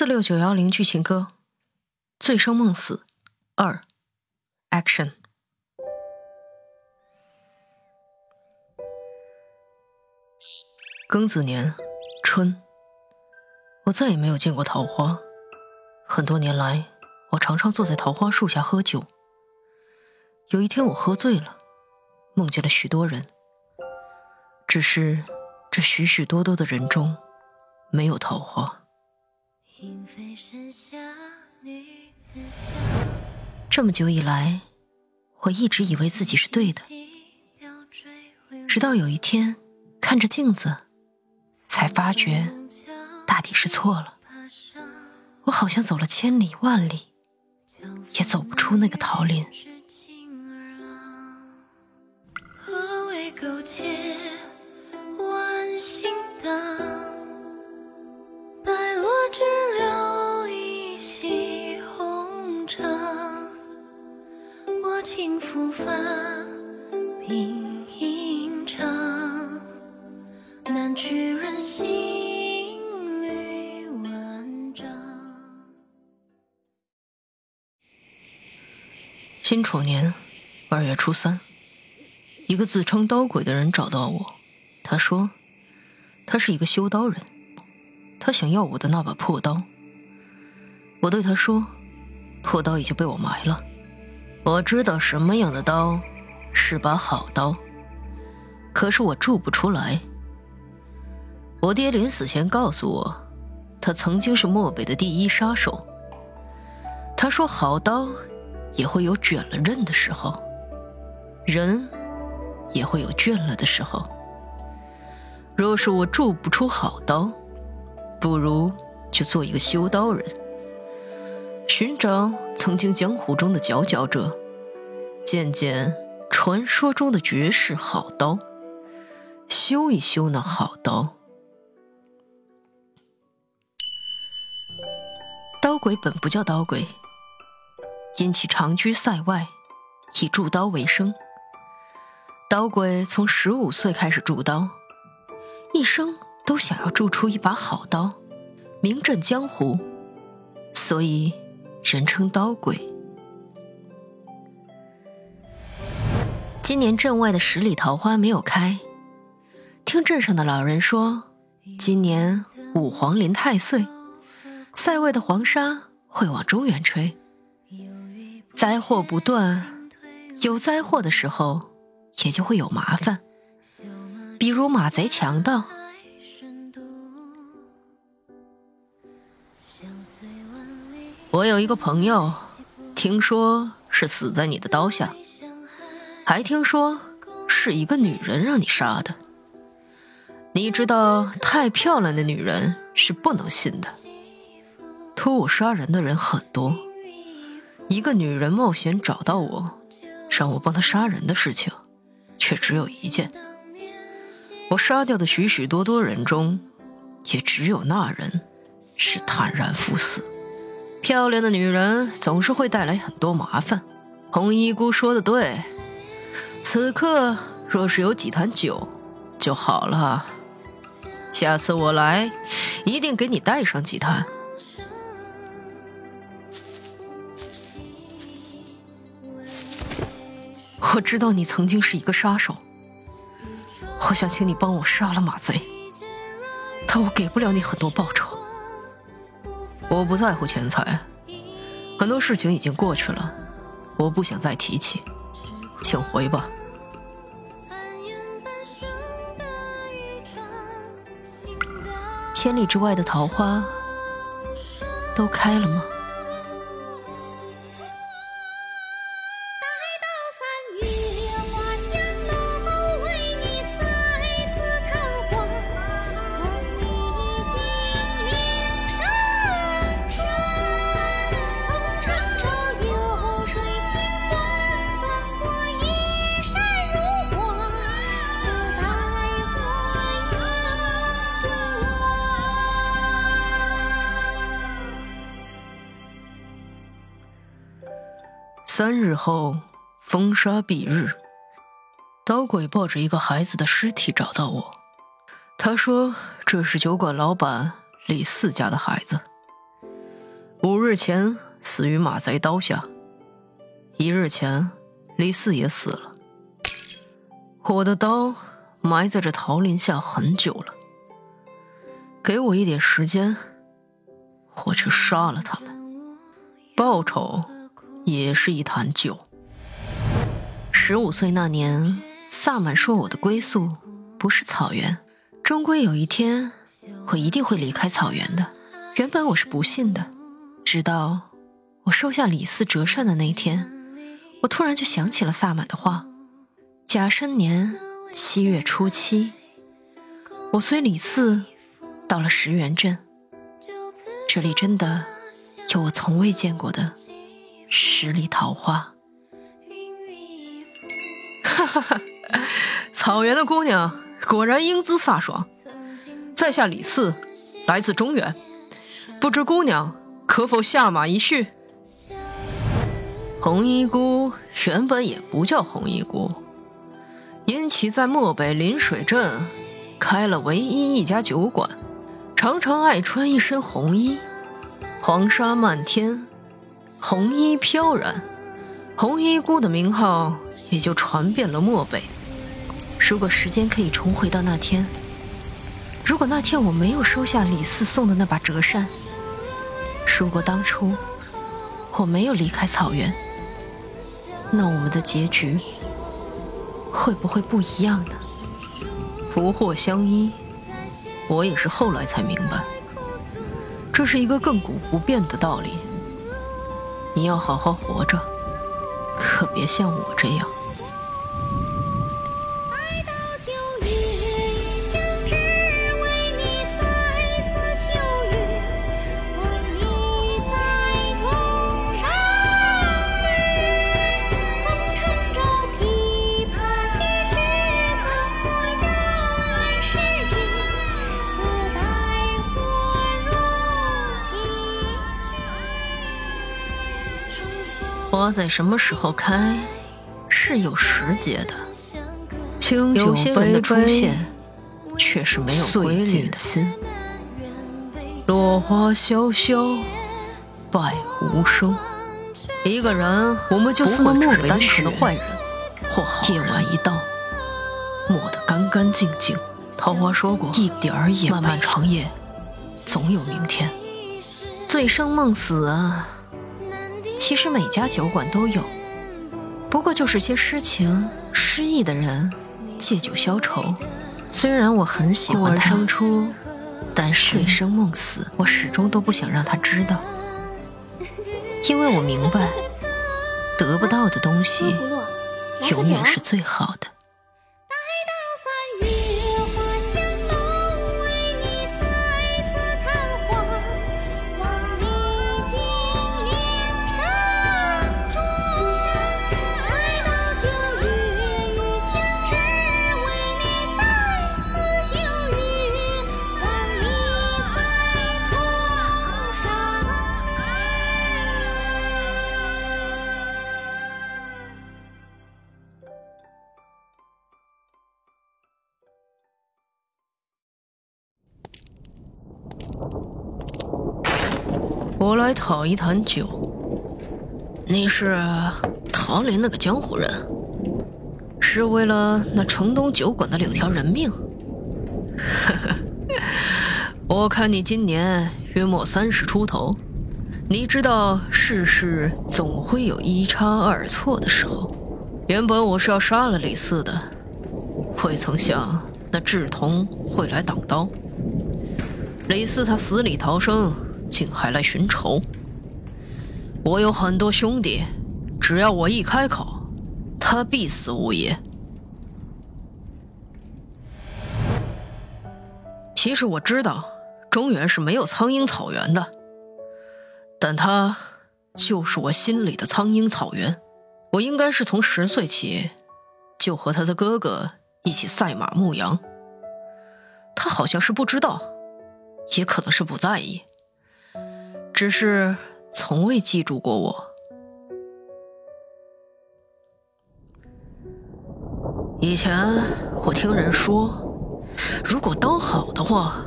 四六九幺零剧情歌，《醉生梦死二》Action。庚子年春，我再也没有见过桃花。很多年来，我常常坐在桃花树下喝酒。有一天，我喝醉了，梦见了许多人，只是这许许多多的人中，没有桃花。这么久以来，我一直以为自己是对的，直到有一天看着镜子，才发觉大抵是错了。我好像走了千里万里，也走不出那个桃林。辛丑年二月初三，一个自称刀鬼的人找到我，他说他是一个修刀人，他想要我的那把破刀。我对他说，破刀已经被我埋了。我知道什么样的刀是把好刀，可是我铸不出来。我爹临死前告诉我，他曾经是漠北的第一杀手。他说好刀也会有卷了刃的时候，人也会有倦了的时候。若是我铸不出好刀，不如就做一个修刀人。寻找曾经江湖中的佼佼者，见见传说中的绝世好刀，修一修那好刀。刀鬼本不叫刀鬼，因其长居塞外，以铸刀为生。刀鬼从十五岁开始铸刀，一生都想要铸出一把好刀，名震江湖，所以。人称刀鬼。今年镇外的十里桃花没有开，听镇上的老人说，今年五黄临太岁，塞外的黄沙会往中原吹，灾祸不断。有灾祸的时候，也就会有麻烦，比如马贼强盗。我有一个朋友，听说是死在你的刀下，还听说是一个女人让你杀的。你知道，太漂亮的女人是不能信的。托我杀人的人很多，一个女人冒险找到我，让我帮她杀人的事情，却只有一件。我杀掉的许许多多人中，也只有那人是坦然赴死。漂亮的女人总是会带来很多麻烦。红衣姑说的对，此刻若是有几坛酒就好了。下次我来，一定给你带上几坛。我知道你曾经是一个杀手，我想请你帮我杀了马贼，但我给不了你很多报酬。我不在乎钱财，很多事情已经过去了，我不想再提起，请回吧。千里之外的桃花都开了吗？三日后，风沙蔽日，刀鬼抱着一个孩子的尸体找到我。他说：“这是酒馆老板李四家的孩子。”五日前死于马贼刀下，一日前李四也死了。我的刀埋在这桃林下很久了，给我一点时间，我去杀了他们，报仇也是一坛酒。十五岁那年，萨满说我的归宿不是草原，终归有一天我一定会离开草原的。原本我是不信的。直到我收下李四折扇的那天，我突然就想起了萨满的话。甲申年七月初七，我随李四到了石原镇，这里真的有我从未见过的十里桃花。哈哈哈，草原的姑娘果然英姿飒爽。在下李四，来自中原，不知姑娘。可否下马一叙？红衣姑原本也不叫红衣姑，因其在漠北临水镇开了唯一一家酒馆，常常爱穿一身红衣，黄沙漫天，红衣飘然，红衣姑的名号也就传遍了漠北。如果时间可以重回到那天，如果那天我没有收下李四送的那把折扇。如果当初我没有离开草原，那我们的结局会不会不一样呢？福祸相依，我也是后来才明白，这是一个亘古不变的道理。你要好好活着，可别像我这样。花在什么时候开，是有时节的。有些人的出现，却是没有规律的。落花萧萧，败无声。一个人，我们就似那漠北的雪，夜晚一到，抹得干干净净。桃花说过，一点儿也漫漫长夜，总有明天。醉生梦死啊！其实每家酒馆都有，不过就是些诗情诗意的人借酒消愁。虽然我很喜欢他，生出，但是醉生梦死，我始终都不想让他知道，因为我明白，得不到的东西，永远是最好的。来讨一坛酒。你是桃林那个江湖人，是为了那城东酒馆的两条人命？呵呵，我看你今年约莫三十出头，你知道世事总会有一差二错的时候。原本我是要杀了李四的，未曾想那志同会来挡刀。李四他死里逃生。竟还来寻仇！我有很多兄弟，只要我一开口，他必死无疑。其实我知道中原是没有苍鹰草原的，但他就是我心里的苍鹰草原。我应该是从十岁起就和他的哥哥一起赛马牧羊，他好像是不知道，也可能是不在意。只是从未记住过我。以前我听人说，如果刀好的话，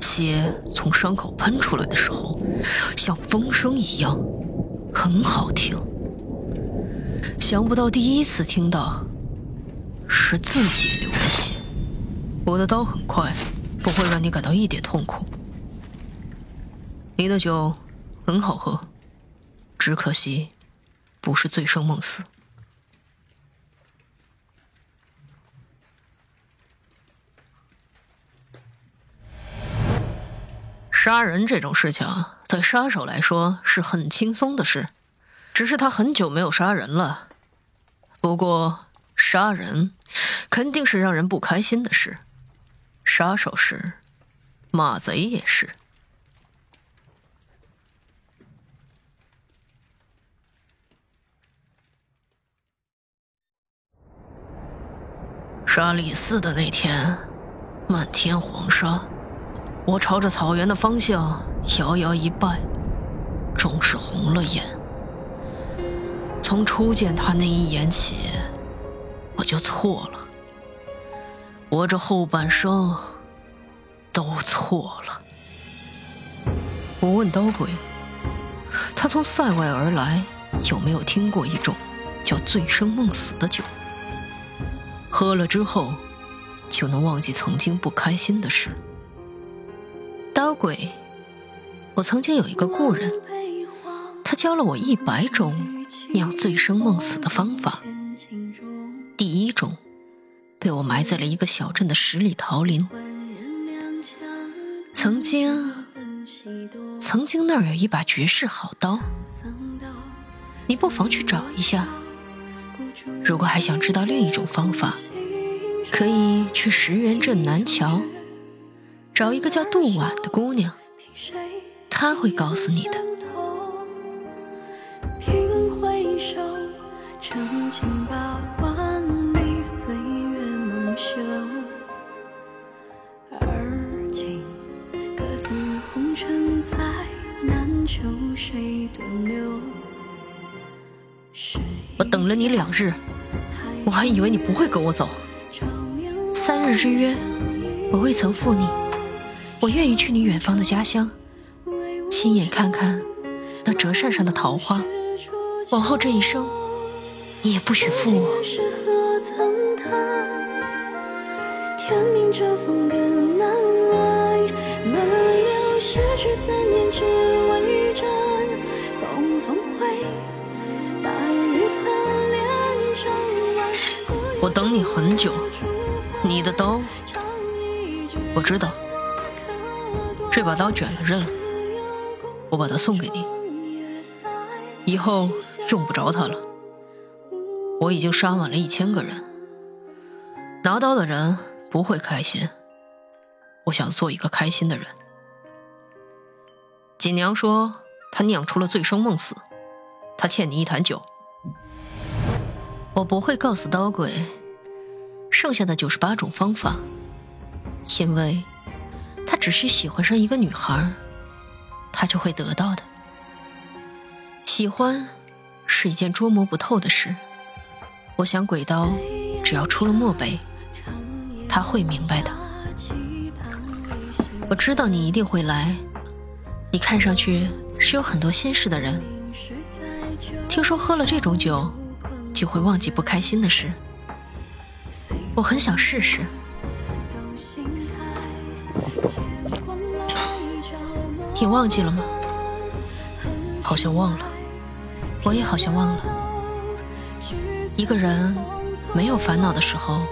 血从伤口喷出来的时候，像风声一样，很好听。想不到第一次听到是自己流的血。我的刀很快，不会让你感到一点痛苦。你的酒很好喝，只可惜不是醉生梦死。杀人这种事情，对杀手来说是很轻松的事，只是他很久没有杀人了。不过，杀人肯定是让人不开心的事，杀手是，马贼也是。杀李四的那天，漫天黄沙。我朝着草原的方向摇摇一拜，终是红了眼。从初见他那一眼起，我就错了。我这后半生都错了。我问刀鬼，他从塞外而来，有没有听过一种叫醉生梦死的酒？喝了之后，就能忘记曾经不开心的事。刀鬼，我曾经有一个故人，他教了我一百种酿醉生梦死的方法。第一种，被我埋在了一个小镇的十里桃林。曾经，曾经那儿有一把绝世好刀，你不妨去找一下。如果还想知道另一种方法，可以去石原镇南桥。找一个叫杜婉的姑娘，她会告诉你的。我等了你两日，我还以为你不会跟我走。三日之约，我未曾负你。我愿意去你远方的家乡，亲眼看看那折扇上的桃花。往后这一生，你也不许负我天明着风更难捱。等你很久，你的刀，我知道。这把刀卷了刃，我把它送给你，以后用不着它了。我已经杀完了一千个人，拿刀的人不会开心。我想做一个开心的人。锦娘说她酿出了醉生梦死，她欠你一坛酒。我不会告诉刀鬼剩下的九十八种方法，因为。他只需喜欢上一个女孩，他就会得到的。喜欢是一件捉摸不透的事。我想鬼刀只要出了漠北，他会明白的。我知道你一定会来。你看上去是有很多心事的人。听说喝了这种酒，就会忘记不开心的事。我很想试试。你忘记了吗？好像忘了，我也好像忘了。一个人没有烦恼的时候，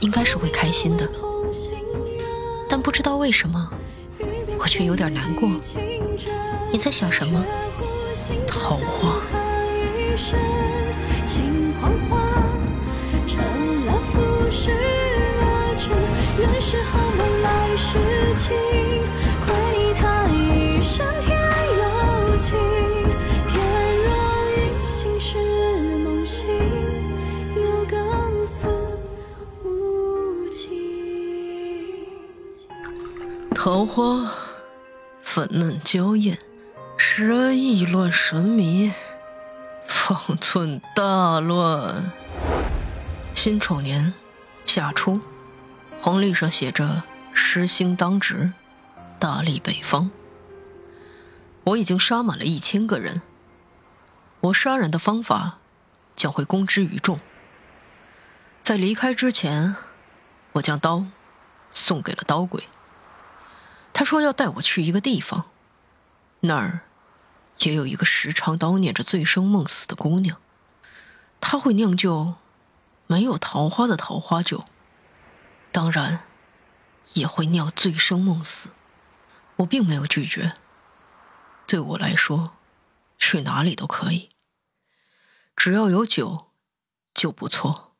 应该是会开心的，但不知道为什么，我却有点难过。你在想什么？桃花。桃花粉嫩娇艳，使人意乱神迷，方寸大乱。辛丑年夏初，黄历上写着“失星当值”，大历北方。我已经杀满了一千个人。我杀人的方法将会公之于众。在离开之前，我将刀送给了刀鬼。他说要带我去一个地方，那儿也有一个时常叨念着醉生梦死的姑娘。他会酿就没有桃花的桃花酒，当然也会酿醉生梦死。我并没有拒绝。对我来说，去哪里都可以，只要有酒就不错。